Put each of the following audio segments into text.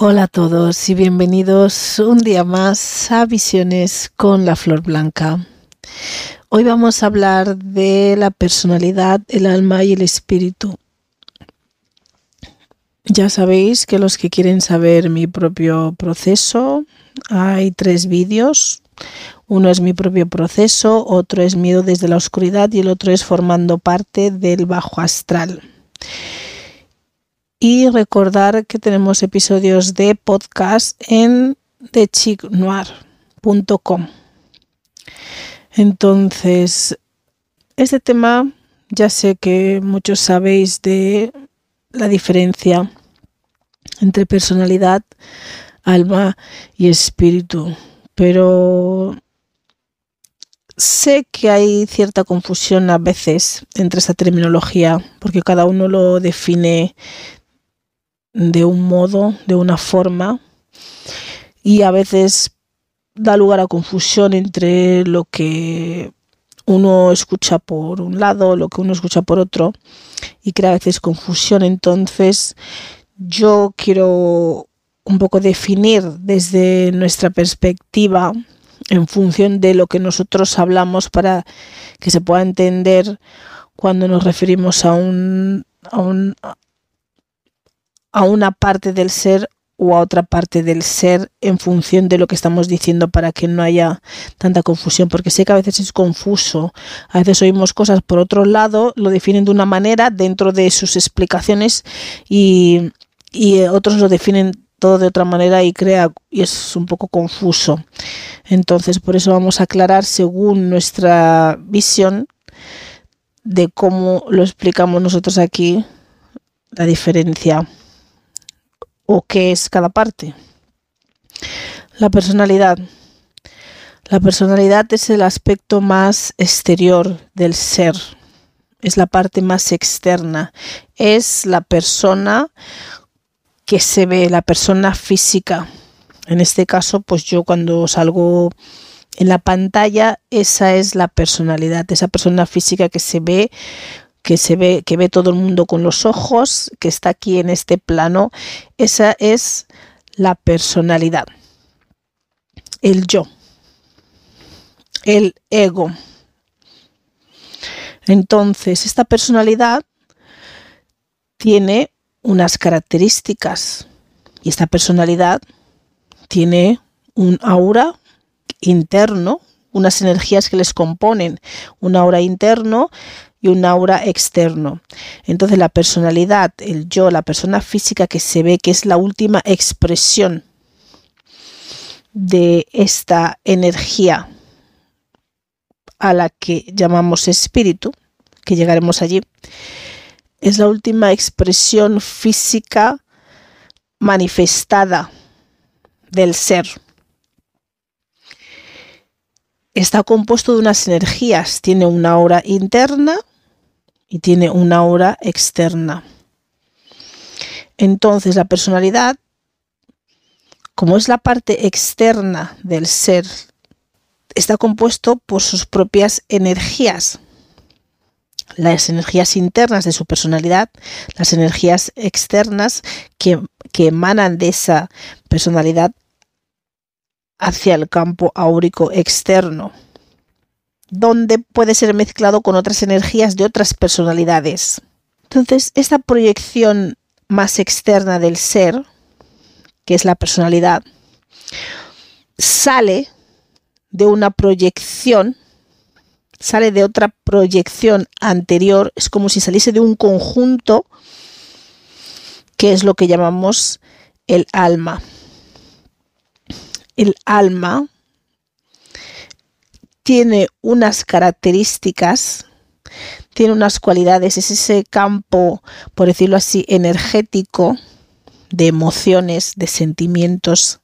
Hola a todos y bienvenidos un día más a Visiones con la Flor Blanca. Hoy vamos a hablar de la personalidad, el alma y el espíritu. Ya sabéis que los que quieren saber mi propio proceso, hay tres vídeos. Uno es mi propio proceso, otro es miedo desde la oscuridad y el otro es formando parte del bajo astral y recordar que tenemos episodios de podcast en thechicnoir.com. Entonces, este tema ya sé que muchos sabéis de la diferencia entre personalidad, alma y espíritu, pero sé que hay cierta confusión a veces entre esa terminología, porque cada uno lo define de un modo, de una forma, y a veces da lugar a confusión entre lo que uno escucha por un lado, lo que uno escucha por otro, y crea a veces confusión. Entonces, yo quiero un poco definir desde nuestra perspectiva en función de lo que nosotros hablamos para que se pueda entender cuando nos referimos a un, a un, a una parte del ser o a otra parte del ser en función de lo que estamos diciendo para que no haya tanta confusión, porque sé que a veces es confuso, a veces oímos cosas por otro lado, lo definen de una manera dentro de sus explicaciones y, y otros lo definen todo de otra manera y crea y es un poco confuso. Entonces, por eso vamos a aclarar según nuestra visión de cómo lo explicamos nosotros aquí la diferencia o qué es cada parte. La personalidad. La personalidad es el aspecto más exterior del ser, es la parte más externa, es la persona que se ve, la persona física. En este caso, pues yo cuando salgo en la pantalla, esa es la personalidad, esa persona física que se ve que se ve, que ve todo el mundo con los ojos, que está aquí en este plano, esa es la personalidad. El yo. El ego. Entonces, esta personalidad tiene unas características y esta personalidad tiene un aura interno, unas energías que les componen, un aura interno y un aura externo. Entonces la personalidad, el yo, la persona física que se ve que es la última expresión de esta energía a la que llamamos espíritu, que llegaremos allí, es la última expresión física manifestada del ser está compuesto de unas energías. Tiene una aura interna y tiene una aura externa. Entonces la personalidad, como es la parte externa del ser, está compuesto por sus propias energías. Las energías internas de su personalidad, las energías externas que, emanan de esa personalidad hacia el campo áurico externo, donde puede ser mezclado con otras energías de otras personalidades. Entonces, esta proyección más externa del ser, que es la personalidad, sale de una proyección, sale de otra proyección anterior, es como si saliese de un conjunto que es lo que llamamos el alma el alma tiene unas características, tiene unas cualidades, es ese campo, por decirlo así, energético de emociones, de sentimientos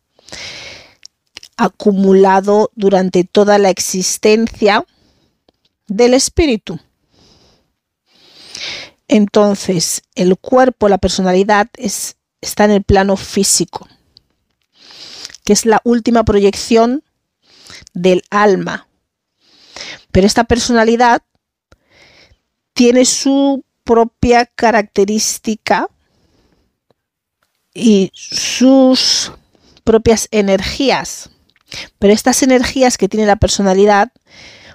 acumulado durante toda la existencia del espíritu. Entonces, el cuerpo, la personalidad, es, está en el plano físico, que es la última proyección del alma. Pero esta personalidad tiene su propia característica y sus propias energías. Pero estas energías que tiene la personalidad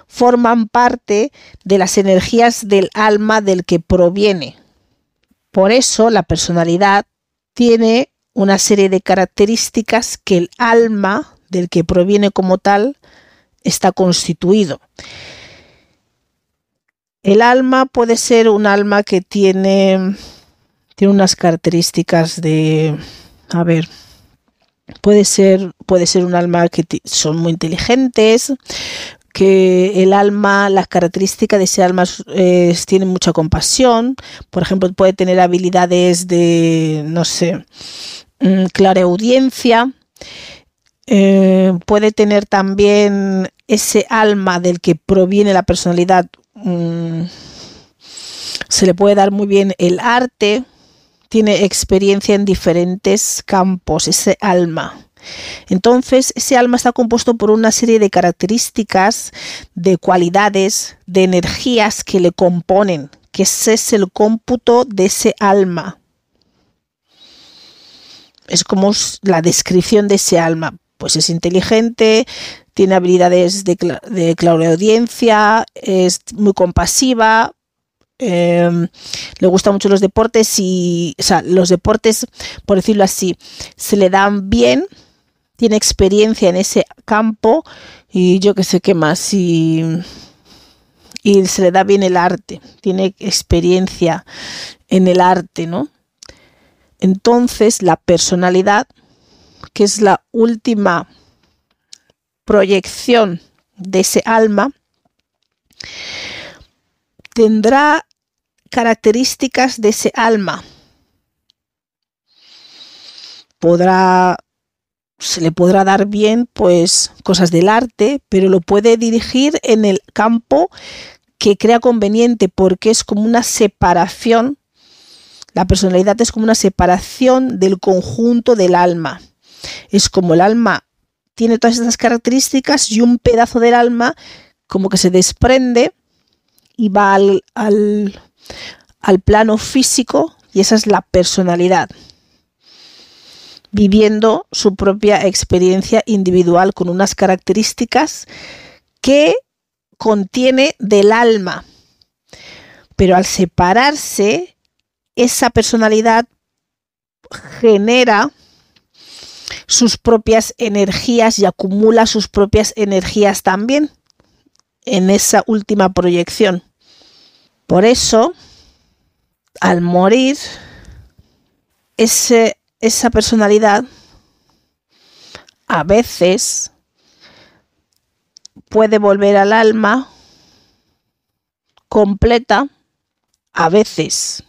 forman parte de las energías del alma del que proviene. Por eso la personalidad tiene una serie de características que el alma del que proviene como tal está constituido. El alma puede ser un alma que tiene, tiene unas características de, a ver, puede ser, puede ser un alma que son muy inteligentes, que el alma, las características de ese alma es, tiene mucha compasión, por ejemplo, puede tener habilidades de, no sé, mm, clareaudiencia, eh, puede tener también ese alma del que proviene la personalidad, mm, se le puede dar muy bien el arte, tiene experiencia en diferentes campos, ese alma. Entonces, ese alma está compuesto por una serie de características, de cualidades, de energías que le componen, que ese es el cómputo de ese alma. Es como la descripción de ese alma. Pues es inteligente, tiene habilidades de, de clareaudiencia, es muy compasiva, em, le gustan mucho los deportes y, o sea, los deportes, por decirlo así, se le dan bien, tiene experiencia en ese campo y yo que sé qué más y, y se le da bien el arte, tiene experiencia en el arte, ¿no? Entonces la personalidad, que es la última proyección de ese alma, tendrá características de ese alma. Podrá se le podrá dar bien pues cosas del arte, pero lo puede dirigir en el campo que crea conveniente porque es como una separación, la personalidad es como una separación del conjunto del alma. Es como el alma tiene todas estas características y un pedazo del alma como que se desprende y va al, al, al plano físico y esa es la personalidad viviendo su propia experiencia individual con unas características que contiene del alma. Pero al separarse, esa personalidad genera sus propias energías y acumula sus propias energías también en esa última proyección. Por eso, al morir, ese esa personalidad a veces puede volver al alma completa, a veces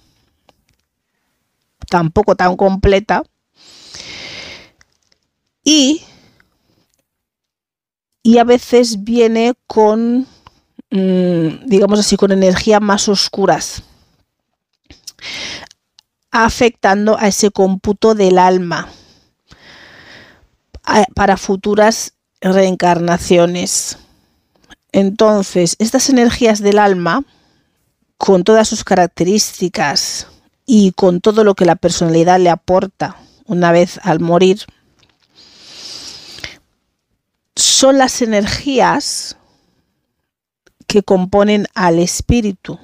tampoco tan completa, y, y a veces viene con, mm, digamos así, con energías más oscuras afectando a ese cómputo del alma para futuras reencarnaciones. Entonces, estas energías del alma, con todas sus características y con todo lo que la personalidad le aporta una vez al morir, son las energías que componen al espíritu,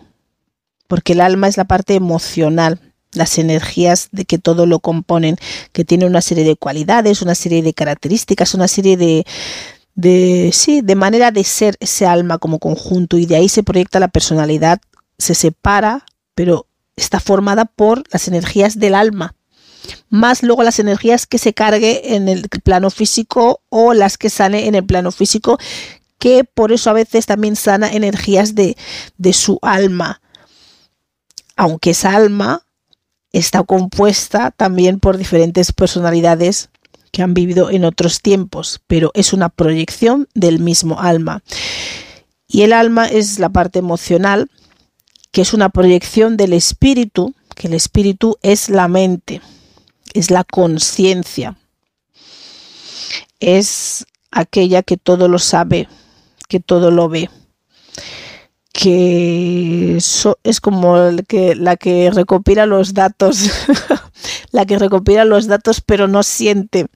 porque el alma es la parte emocional las energías de que todo lo componen, que tiene una serie de cualidades, una serie de características, una serie de, de, sí, de manera de ser ese alma como conjunto y de ahí se proyecta la personalidad, se separa, pero está formada por las energías del alma, más luego las energías que se cargue en el plano físico o las que sale en el plano físico, que por eso a veces también sana energías de, de su alma aunque esa alma está compuesta también por diferentes personalidades que han vivido en otros tiempos, pero es una proyección del mismo alma. Y el alma es la parte emocional, que es una proyección del espíritu, que el espíritu es la mente, es la conciencia, es aquella que todo lo sabe, que todo lo ve, que es como que, la que recopila los datos, la que recopila los datos pero no siente.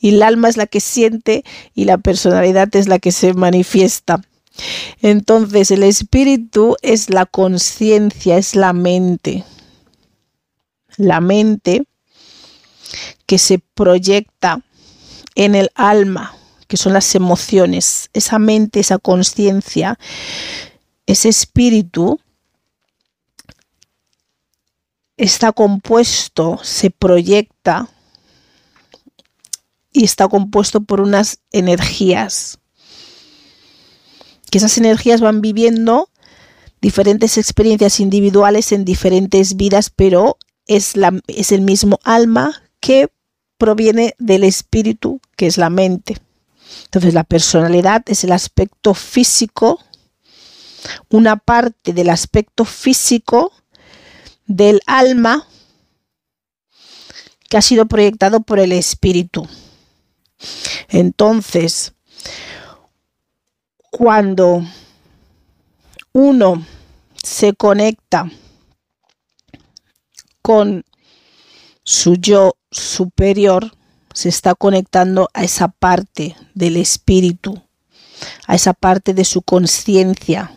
Y el alma es la que siente y la personalidad es la que se manifiesta. Entonces el espíritu es la conciencia, es la mente. La mente se proyecta en el alma, que son las emociones, esa mente, esa conciencia, ese espíritu está compuesto, se proyecta y está compuesto por unas energías. Que esas energías van viviendo diferentes experiencias individuales en diferentes vidas, pero es, la, es el mismo alma que proviene del espíritu, que es la mente. Entonces la personalidad es el aspecto físico, una parte del aspecto físico del alma que ha sido proyectado por el espíritu. Entonces, cuando uno se conecta con su yo superior, se está conectando a esa parte del espíritu, a esa parte de su conciencia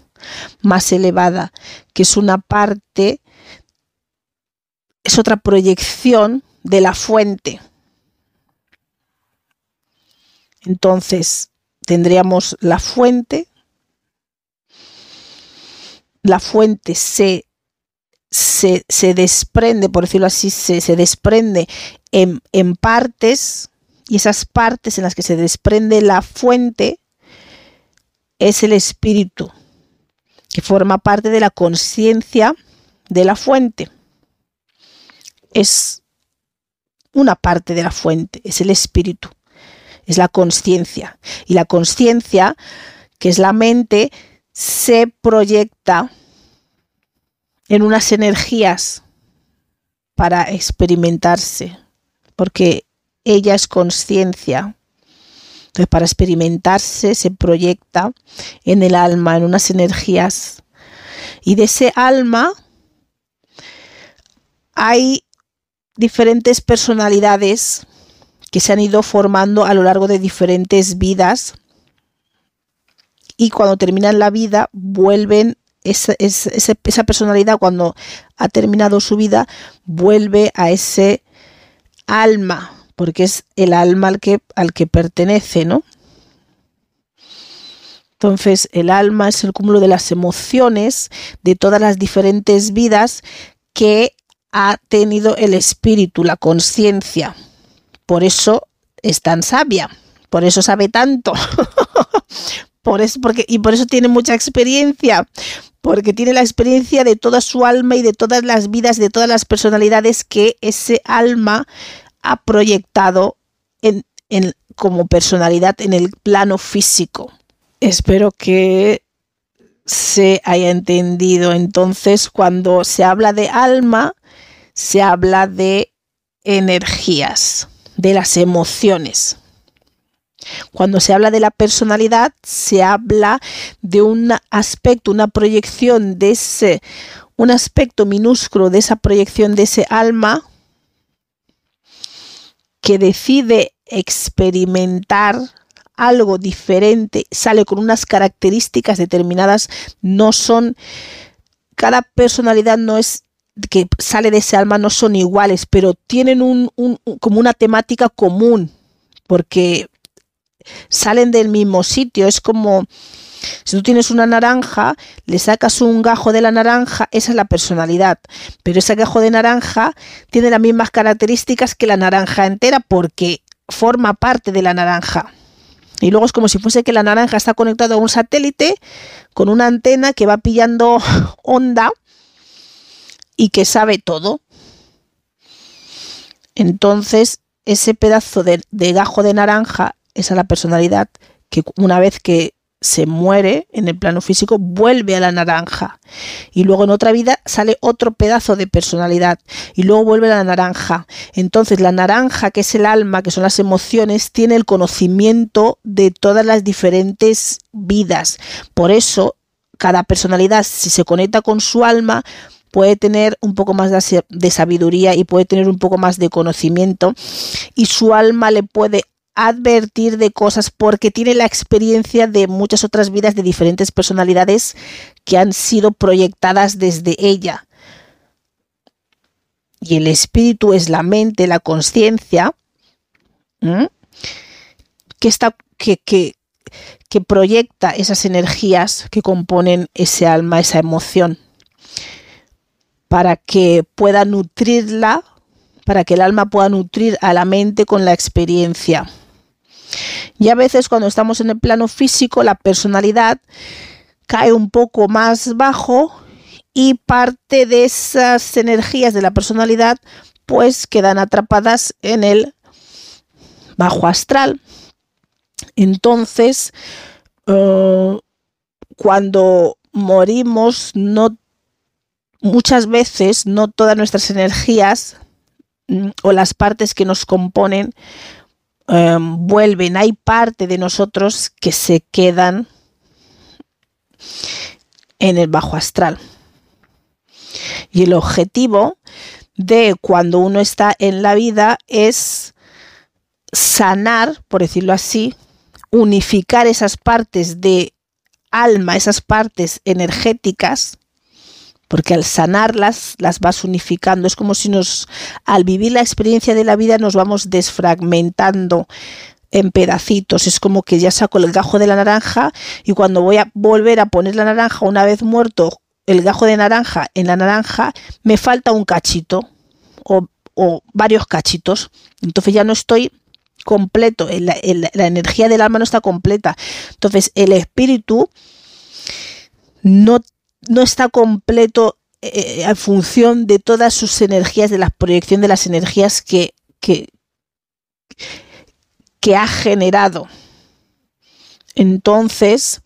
más elevada, que es una parte, es otra proyección de la fuente. Entonces, tendríamos la fuente. La fuente se, se, desprende, por decirlo así, se, se desprende en, en partes y esas partes en las que se desprende la fuente es el espíritu, que forma parte de la conciencia de la fuente. Es una parte de la fuente, es el espíritu es la conciencia. Y la conciencia, que es la mente, se proyecta en unas energías para experimentarse, porque ella es conciencia. Entonces, para experimentarse se proyecta en el alma, en unas energías. Y de ese alma hay diferentes personalidades que se han ido formando a lo largo de diferentes vidas y cuando terminan la vida vuelven, esa, esa, personalidad cuando ha terminado su vida vuelve a ese alma, porque es el alma al que, al que pertenece, ¿no? Entonces, el alma es el cúmulo de las emociones de todas las diferentes vidas que ha tenido el espíritu, la conciencia. Por eso es tan sabia, por eso sabe tanto. por eso, porque, y por eso tiene mucha experiencia, porque tiene la experiencia de toda su alma y de todas las vidas, de todas las personalidades que ese alma ha proyectado en, en, como personalidad en el plano físico. Espero que se haya entendido. Entonces, cuando se habla de alma, se habla de energías de las emociones. Cuando se habla de la personalidad, se habla de un aspecto, una proyección de ese, un aspecto minúsculo de esa proyección de ese alma que decide experimentar algo diferente, sale con unas características determinadas, no son, cada personalidad no es que sale de ese alma no son iguales, pero tienen un, como una temática común, porque salen del mismo sitio. Es como si tú tienes una naranja, le sacas un gajo de la naranja, esa es la personalidad. Pero ese gajo de naranja tiene las mismas características que la naranja entera porque forma parte de la naranja. Y luego es como si fuese que la naranja está conectada a un satélite con una antena que va pillando onda y que sabe todo. Entonces, ese pedazo de, de gajo de naranja, esa es la personalidad que una vez que se muere en el plano físico, vuelve a la naranja. Y luego en otra vida sale otro pedazo de personalidad. Y luego vuelve a la naranja. Entonces la naranja, que es el alma, que son las emociones, tiene el conocimiento de todas las diferentes vidas. Por eso, cada personalidad, si se conecta con su alma, puede tener un poco más de, sabiduría y puede tener un poco más de conocimiento y su alma le puede advertir de cosas porque tiene la experiencia de muchas otras vidas de diferentes personalidades que han sido proyectadas desde ella. Y el espíritu es la mente, la conciencia, que, está, que, que, que proyecta esas energías que componen ese alma, esa emoción, para que pueda nutrirla, para que el alma pueda nutrir a la mente con la experiencia. Y a veces cuando estamos en el plano físico, la personalidad cae un poco más bajo y parte de esas energías de la personalidad pues quedan atrapadas en el bajo astral. Entonces, eh, cuando morimos, no muchas veces no todas nuestras energías mm, o las partes que nos componen Em, vuelven, hay parte de nosotros que se quedan en el bajo astral. Y el objetivo de cuando uno está en la vida es sanar, por decirlo así, unificar esas partes de alma, esas partes energéticas porque al sanarlas las vas unificando. Es como si nos, al vivir la experiencia de la vida, nos vamos desfragmentando en pedacitos. Es como que ya saco el gajo de la naranja y cuando voy a volver a poner la naranja una vez muerto el gajo de naranja en la naranja, me falta un cachito o, varios cachitos. Entonces ya no estoy completo, la energía del alma no está completa. Entonces el espíritu no no está completo eh, en función de todas sus energías, de la proyección de las energías que, que, que ha generado. Entonces,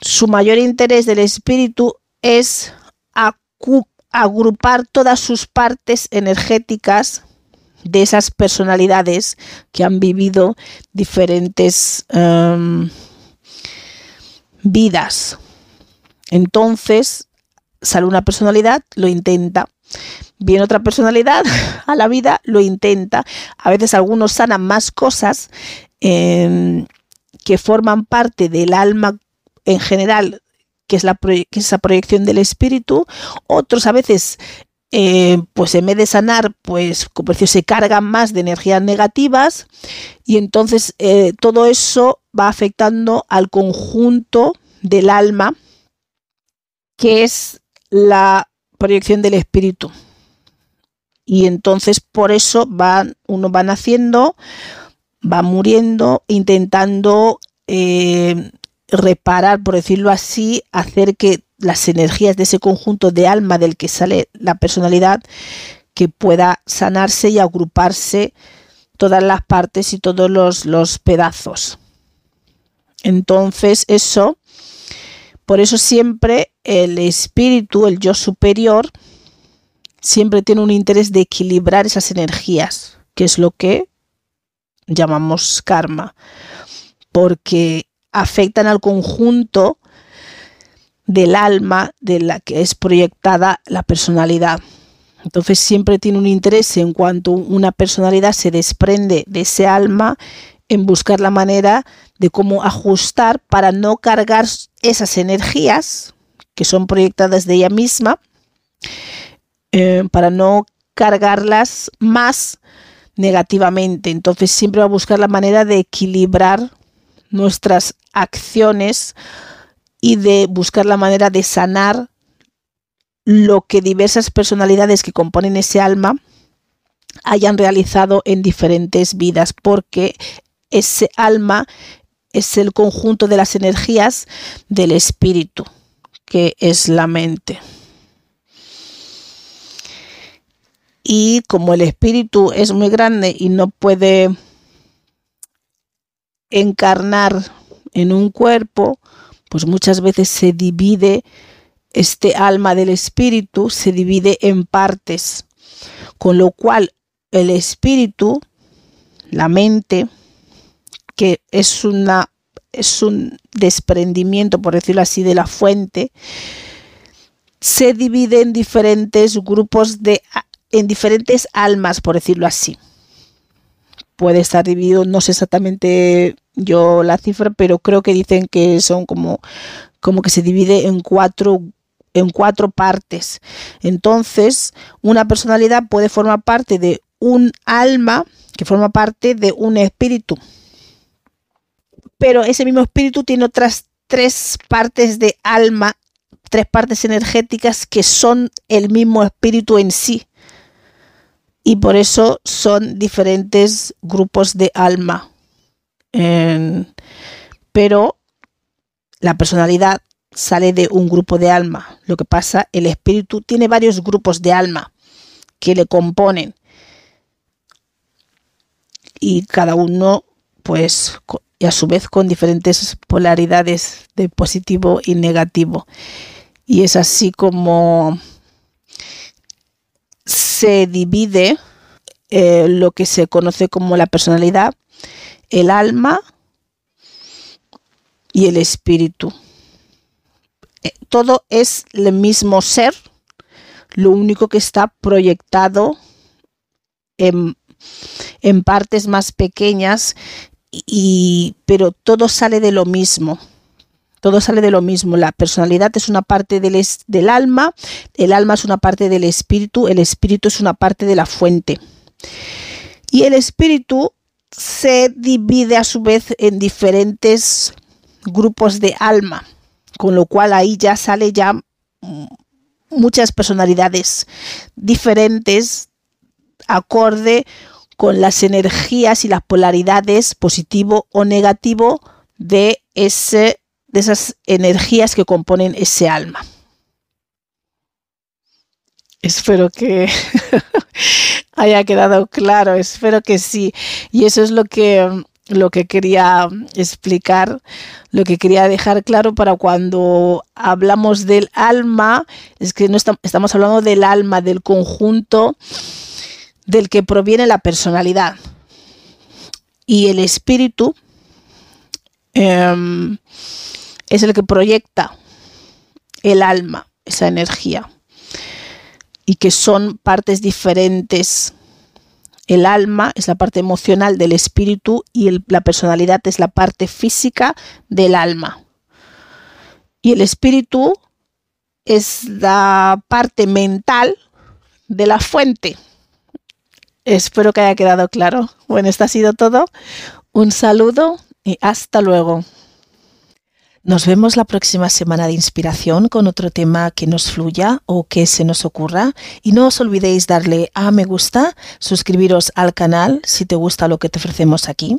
su mayor interés del espíritu es agrupar todas sus partes energéticas de esas personalidades que han vivido diferentes em, vidas. Entonces, sale una personalidad, lo intenta. Viene otra personalidad a la vida, lo intenta. A veces algunos sanan más cosas em, que forman parte del alma en general, que es, la esa proyección del espíritu. Otros a veces eh, pues en vez de sanar, pues se cargan más de energías negativas y entonces eh, todo eso va afectando al conjunto del alma que es la proyección del espíritu. Y entonces por eso van, uno va naciendo, va muriendo, intentando eh, reparar, por decirlo así, hacer que las energías de ese conjunto de alma del que sale la personalidad, que pueda sanarse y agruparse todas las partes y todos los, los pedazos. Entonces eso por eso siempre el espíritu, el yo superior, siempre tiene un interés de equilibrar esas energías, que es lo que llamamos karma, porque afectan al conjunto del alma de la que es proyectada la personalidad. Entonces siempre tiene un interés en cuanto una personalidad se desprende de ese alma en buscar la manera de cómo ajustar para no cargar esas energías que son proyectadas de ella misma, eh, para no cargarlas más negativamente. Entonces siempre va a buscar la manera de equilibrar nuestras acciones y de buscar la manera de sanar lo que diversas personalidades que componen ese alma hayan realizado en diferentes vidas, porque ese alma es el conjunto de las energías del espíritu, que es la mente. y como el espíritu es muy grande y no puede encarnar en un cuerpo, pues muchas veces se divide este alma del espíritu, se divide en partes, con lo cual el espíritu, la mente, que es una es un desprendimiento, por decirlo así, de la fuente, se divide en diferentes grupos de en diferentes almas, por decirlo así. Puede estar dividido, no sé exactamente yo la cifra, pero creo que dicen que son como, como que se divide en cuatro en cuatro partes. Entonces, una personalidad puede formar parte de un alma que forma parte de un espíritu. Pero ese mismo espíritu tiene otras tres partes de alma, tres partes energéticas que son el mismo espíritu en sí. Y por eso son diferentes grupos de alma. pero la personalidad sale de un grupo de alma. Lo que pasa, el espíritu tiene varios grupos de alma que le componen. Y cada uno, pues, y a su vez con diferentes polaridades de positivo y negativo. Y es así como se divide eh, lo que se conoce como la personalidad, el alma y el espíritu. Eh, todo es el mismo ser, lo único que está proyectado en, partes más pequeñas, y, pero todo sale de lo mismo. Todo sale de lo mismo. La personalidad es una parte del, del alma, el alma es una parte del espíritu, el espíritu es una parte de la fuente. Y el espíritu se divide a su vez en diferentes grupos de alma con lo cual ahí ya sale ya muchas personalidades diferentes acorde con las energías y las polaridades positivo o negativo de ese de esas energías que componen ese alma. Espero que haya quedado claro, espero que sí. Y eso es lo que lo que quería explicar, lo que quería dejar claro para cuando hablamos del alma, es que no estamos hablando del alma, del conjunto del que proviene la personalidad. Y el espíritu em, es el que proyecta el alma, esa energía, y que son partes diferentes el alma es la parte emocional del espíritu y la personalidad es la parte física del alma. Y el espíritu es la parte mental de la fuente. Espero que haya quedado claro. Bueno, esto ha sido todo. Un saludo y hasta luego. Nos vemos la próxima semana de inspiración con otro tema que nos fluya o que se nos ocurra. Y no os olvidéis darle a me gusta, suscribiros al canal si te gusta lo que te ofrecemos aquí.